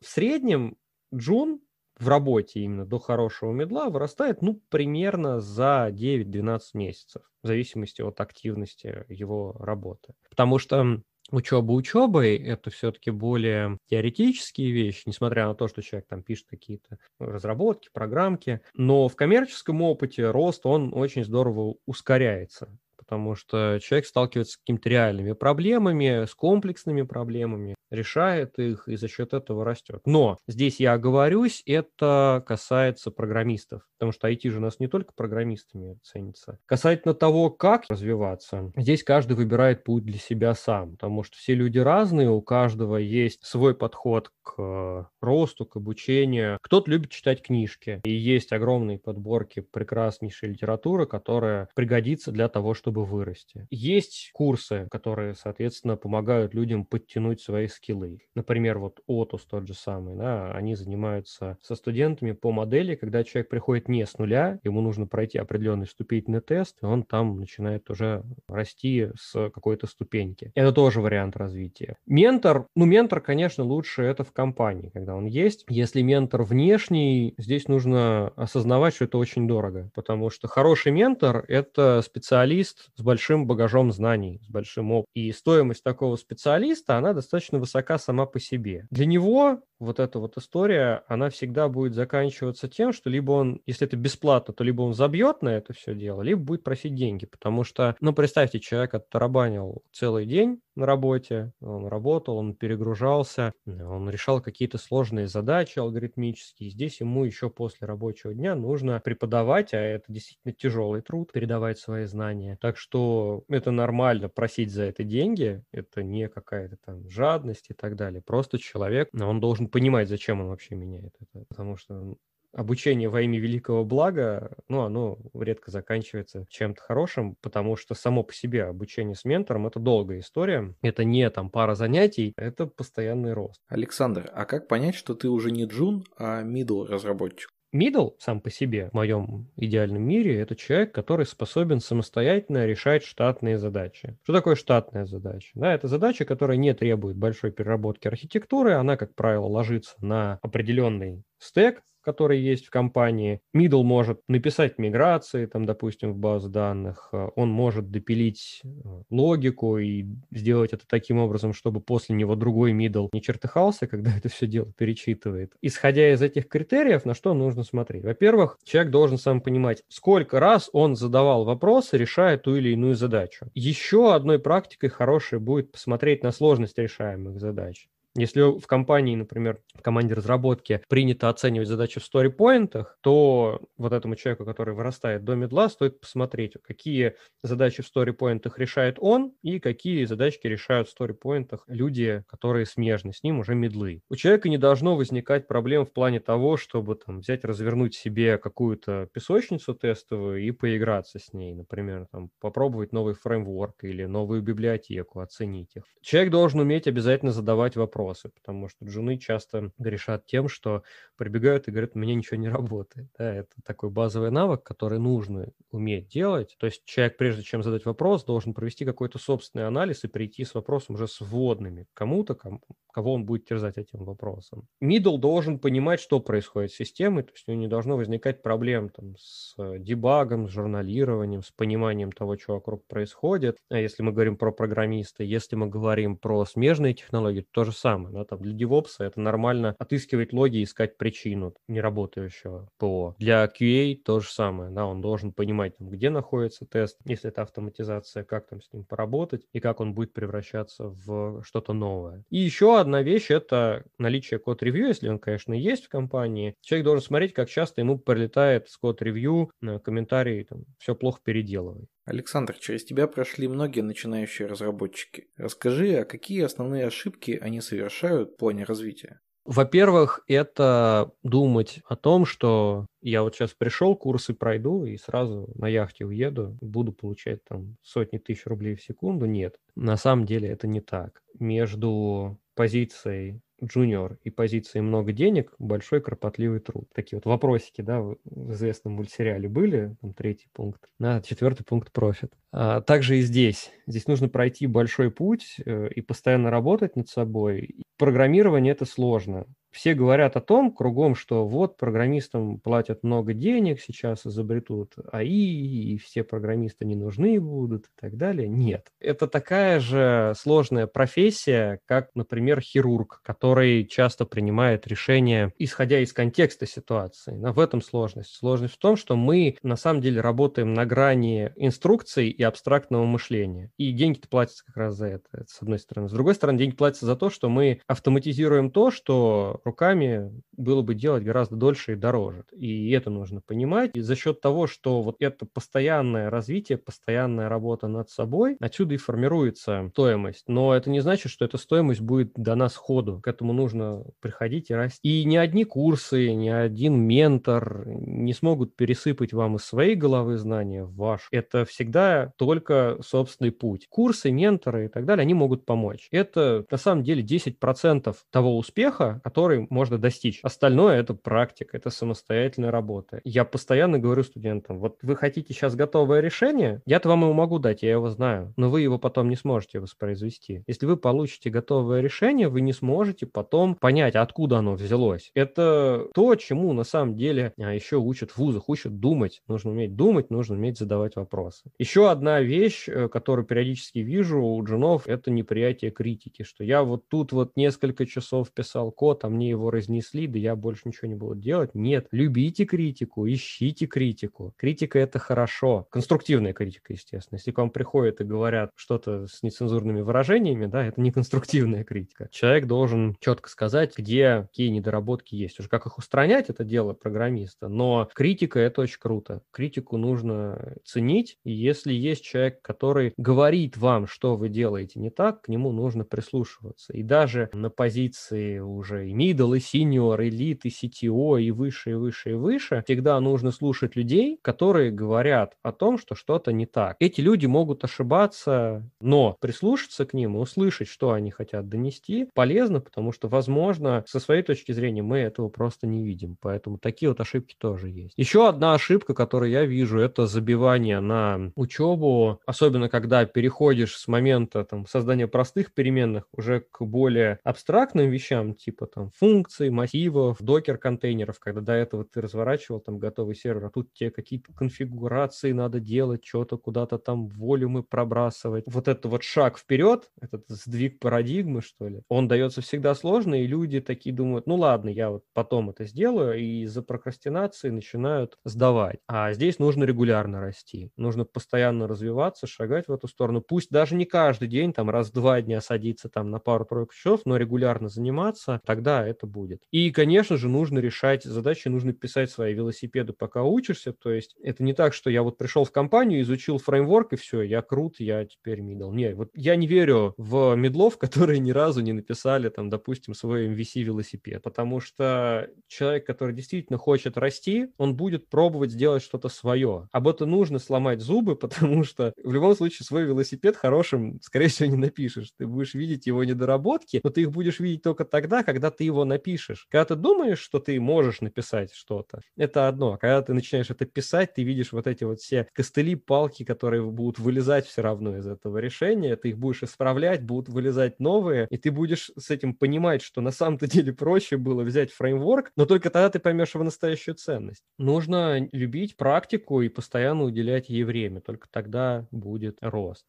В среднем джун в работе именно до хорошего медла вырастает ну примерно за 9-12 месяцев, в зависимости от активности его работы. Потому что учеба учебой, это все-таки более теоретические вещи, несмотря на то, что человек там пишет какие-то разработки, программки, но в коммерческом опыте рост, он очень здорово ускоряется потому что человек сталкивается с какими-то реальными проблемами, с комплексными проблемами, решает их и за счет этого растет. Но здесь я оговорюсь, это касается программистов, потому что IT же у нас не только программистами ценится. Касательно того, как развиваться, здесь каждый выбирает путь для себя сам, потому что все люди разные, у каждого есть свой подход к росту, к обучению. Кто-то любит читать книжки, и есть огромные подборки прекраснейшей литературы, которая пригодится для того, чтобы вырасти. Есть курсы, которые, соответственно, помогают людям подтянуть свои скиллы. Например, вот Отус тот же самый, да, они занимаются со студентами по модели, когда человек приходит не с нуля, ему нужно пройти определенный вступительный тест, и он там начинает уже расти с какой-то ступеньки. Это тоже вариант развития. Ментор, ну, ментор, конечно, лучше это в компании, когда он есть. Если ментор внешний, здесь нужно осознавать, что это очень дорого, потому что хороший ментор – это специалист с большим багажом знаний, с большим опытом. И стоимость такого специалиста, она достаточно высока сама по себе. Для него вот эта вот история, она всегда будет заканчиваться тем, что либо он, если это бесплатно, то либо он забьет на это все дело, либо будет просить деньги, потому что, ну, представьте, человек оттарабанил целый день на работе, он работал, он перегружался, он решал какие-то сложные задачи алгоритмические, здесь ему еще после рабочего дня нужно преподавать, а это действительно тяжелый труд, передавать свои знания, так что это нормально просить за это деньги, это не какая-то там жадность и так далее, просто человек, он должен понимать, зачем он вообще меняет это. Потому что обучение во имя великого блага, ну, оно редко заканчивается чем-то хорошим, потому что само по себе обучение с ментором – это долгая история. Это не там пара занятий, это постоянный рост. Александр, а как понять, что ты уже не джун, а middle разработчик? Middle сам по себе, в моем идеальном мире, это человек, который способен самостоятельно решать штатные задачи. Что такое штатная задача? Да, это задача, которая не требует большой переработки архитектуры, она, как правило, ложится на определенный стек, который есть в компании. Middle может написать миграции, там, допустим, в базу данных. Э, он может допилить э, логику и сделать это таким образом, чтобы после него другой middle не чертыхался, (laughs) когда это все дело перечитывает. Исходя из этих критериев, на что нужно смотреть? Во-первых, человек должен сам понимать, сколько раз он задавал вопросы, решая ту или иную задачу. Еще одной практикой хорошей будет посмотреть на сложность решаемых задач. Если в компании, например, в команде разработки принято оценивать задачи в сторипоинтах, то вот этому человеку, который вырастает до медла, стоит посмотреть, какие задачи в сторипоинтах решает он и какие задачки решают в сторипоинтах люди, которые смежны с ним, уже медлы. У человека не должно возникать проблем в плане того, чтобы там взять, развернуть себе какую-то песочницу тестовую и поиграться с ней, например, там, попробовать новый фреймворк или новую библиотеку, оценить их. Человек должен уметь обязательно задавать вопросы вопросы, потому что жены часто грешат тем, что прибегают и говорят, у меня ничего не работает. Да, это такой базовый навык, который нужно уметь делать. То есть человек, прежде чем задать вопрос, должен провести какой-то собственный анализ и прийти с вопросом уже с вводными кому-то, кому, кого он будет терзать этим вопросом. Middle должен понимать, что происходит с системой, то есть у него не должно возникать проблем там, с дебагом, с журналированием, с пониманием того, что вокруг происходит. А если мы говорим про программиста, если мы говорим про смежные технологии, то, то же самое самое. Да, там для DevOps это нормально отыскивать логи искать причину неработающего ПО. Для QA то же самое. Да, он должен понимать, там, где находится тест, если это автоматизация, как там с ним поработать и как он будет превращаться в что-то новое. И еще одна вещь – это наличие код-ревью, если он, конечно, есть в компании. Человек должен смотреть, как часто ему прилетает с код-ревью на комментарии, там, все плохо переделывай. Александр, через тебя прошли многие начинающие разработчики. Расскажи, а какие основные ошибки они совершают в плане развития? Во-первых, это думать о том, что я вот сейчас пришел, курсы пройду и сразу на яхте уеду, буду получать там сотни тысяч рублей в секунду. Нет, на самом деле это не так. Между позицией джуниор и позиции много денег, большой кропотливый труд. Такие вот вопросики, да, в известном мультсериале были, там третий пункт, на четвертый пункт профит. А также и здесь. Здесь нужно пройти большой путь э, и постоянно работать над собой. Программирование это сложно все говорят о том кругом, что вот программистам платят много денег, сейчас изобретут АИ, и все программисты не нужны будут и так далее. Нет. Это такая же сложная профессия, как, например, хирург, который часто принимает решения, исходя из контекста ситуации. Но в этом сложность. Сложность в том, что мы на самом деле работаем на грани инструкций и абстрактного мышления. И деньги-то платятся как раз за это, это, с одной стороны. С другой стороны, деньги платятся за то, что мы автоматизируем то, что руками было бы делать гораздо дольше и дороже. И это нужно понимать. И за счет того, что вот это постоянное развитие, постоянная работа над собой, отсюда и формируется стоимость. Но это не значит, что эта стоимость будет дана сходу. К этому нужно приходить и расти. И ни одни курсы, ни один ментор не смогут пересыпать вам из своей головы знания в ваш. Это всегда только собственный путь. Курсы, менторы и так далее, они могут помочь. Это на самом деле 10% того успеха, который которой можно достичь. Остальное – это практика, это самостоятельная работа. Я постоянно говорю студентам, вот вы хотите сейчас готовое решение, я-то вам его могу дать, я его знаю, но вы его потом не сможете воспроизвести. Если вы получите готовое решение, вы не сможете потом понять, откуда оно взялось. Это то, чему на самом деле а, еще учат в вузах, учат думать. Нужно уметь думать, нужно уметь задавать вопросы. Еще одна вещь, э, которую периодически вижу у джунов, это неприятие критики, что я вот тут вот несколько часов писал код, а мне мне его разнесли, да я больше ничего не буду делать. Нет, любите критику, ищите критику. Критика – это хорошо. Конструктивная критика, естественно. Если к вам приходят и говорят что-то с нецензурными выражениями, да, это не конструктивная критика. Человек должен четко сказать, где какие недоработки есть. Уже как их устранять, это дело программиста. Но критика – это очень круто. Критику нужно ценить. И если есть человек, который говорит вам, что вы делаете не так, к нему нужно прислушиваться. И даже на позиции уже и middle, и senior, и lead, и CTO, и выше, и выше, и выше, всегда нужно слушать людей, которые говорят о том, что что-то не так. Эти люди могут ошибаться, но прислушаться к ним и услышать, что они хотят донести, полезно, потому что, возможно, со своей точки зрения мы этого просто не видим. Поэтому такие вот ошибки тоже есть. Еще одна ошибка, которую я вижу, это забивание на учебу, особенно когда переходишь с момента там, создания простых переменных уже к более абстрактным вещам, типа там функций, массивов, докер-контейнеров, когда до этого ты разворачивал там готовый сервер, а тут тебе какие-то конфигурации надо делать, что-то куда-то там волюмы пробрасывать. Вот это вот шаг вперед, этот сдвиг парадигмы, что ли, он дается всегда сложно, и люди такие думают, ну ладно, я вот потом это сделаю, и из-за прокрастинации начинают сдавать. А здесь нужно регулярно расти, нужно постоянно развиваться, шагать в эту сторону. Пусть даже не каждый день, там раз два дня садиться там на пару-тройку часов, но регулярно заниматься, тогда это будет. И, конечно же, нужно решать задачи, нужно писать свои велосипеды, пока учишься. То есть это не так, что я вот пришел в компанию, изучил фреймворк и все, я крут, я теперь мидл. Не, вот я не верю в медлов, (laughs) которые ни разу не написали там, допустим, свой MVC велосипед, потому что человек, который действительно хочет расти, он будет пробовать сделать что-то свое. Об этом нужно сломать зубы, (laughs) потому что в любом случае свой велосипед хорошим, скорее всего, не напишешь. Ты будешь видеть его недоработки, но ты их будешь видеть только тогда, когда ты напишешь. Когда ты думаешь, что ты можешь написать что-то, это одно. Когда ты начинаешь это писать, ты видишь вот эти вот все костыли, палки, которые будут вылезать все равно из этого решения, ты их будешь исправлять, будут вылезать новые, и ты будешь с этим понимать, что на самом-то деле проще было взять фреймворк, но только тогда ты поймешь его настоящую ценность. Нужно любить практику и постоянно уделять ей время, только тогда будет рост.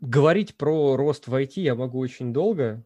Говорить про рост в IT я могу очень долго,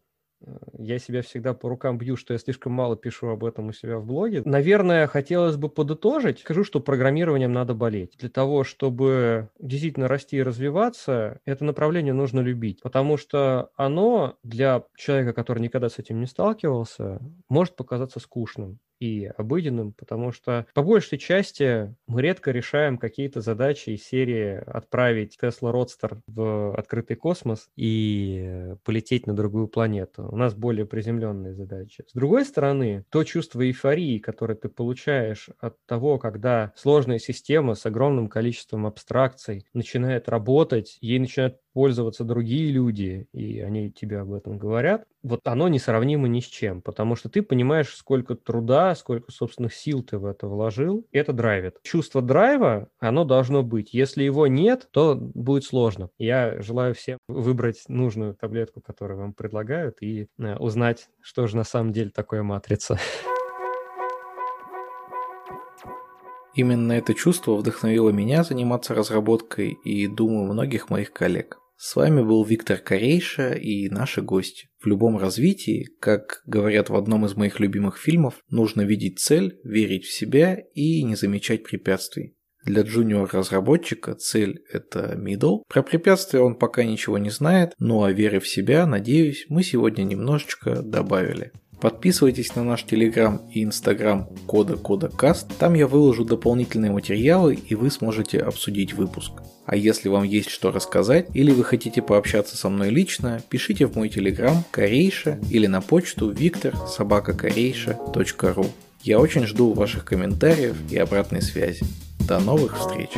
я себя всегда по рукам бью, что я слишком мало пишу об этом у себя в блоге. Наверное, хотелось бы подытожить. Скажу, что программированием надо болеть. Для того, чтобы действительно расти и развиваться, это направление нужно любить. Потому что оно для человека, который никогда с этим не сталкивался, может показаться скучным и обыденным, потому что по большей части мы редко решаем какие-то задачи из серии отправить Tesla Roadster в открытый космос и полететь на другую планету. У нас более приземленные задачи. С другой стороны, то чувство эйфории, которое ты получаешь от того, когда сложная система с огромным количеством абстракций начинает работать, ей начинают пользоваться другие люди, и они тебе об этом говорят, вот оно несравнимо ни с чем, потому что ты понимаешь, сколько труда, сколько собственных сил ты в это вложил, это драйвит. Чувство драйва, оно должно быть. Если его нет, то будет сложно. Я желаю всем выбрать нужную таблетку, которую вам предлагают, и э, узнать, что же на самом деле такое матрица. Именно это чувство вдохновило меня заниматься разработкой и, думаю, многих моих коллег. С вами был Виктор Корейша и наши гости. В любом развитии, как говорят в одном из моих любимых фильмов, нужно видеть цель, верить в себя и не замечать препятствий. Для джуниор-разработчика цель – это middle. Про препятствия он пока ничего не знает, но о вере в себя, надеюсь, мы сегодня немножечко добавили. Подписывайтесь на наш телеграм и инстаграм кода кода каст. Там я выложу дополнительные материалы и вы сможете обсудить выпуск. А если вам есть что рассказать или вы хотите пообщаться со мной лично, пишите в мой телеграм Корейша или на почту виктор собакакорейша.ру. Я очень жду ваших комментариев и обратной связи. До новых встреч!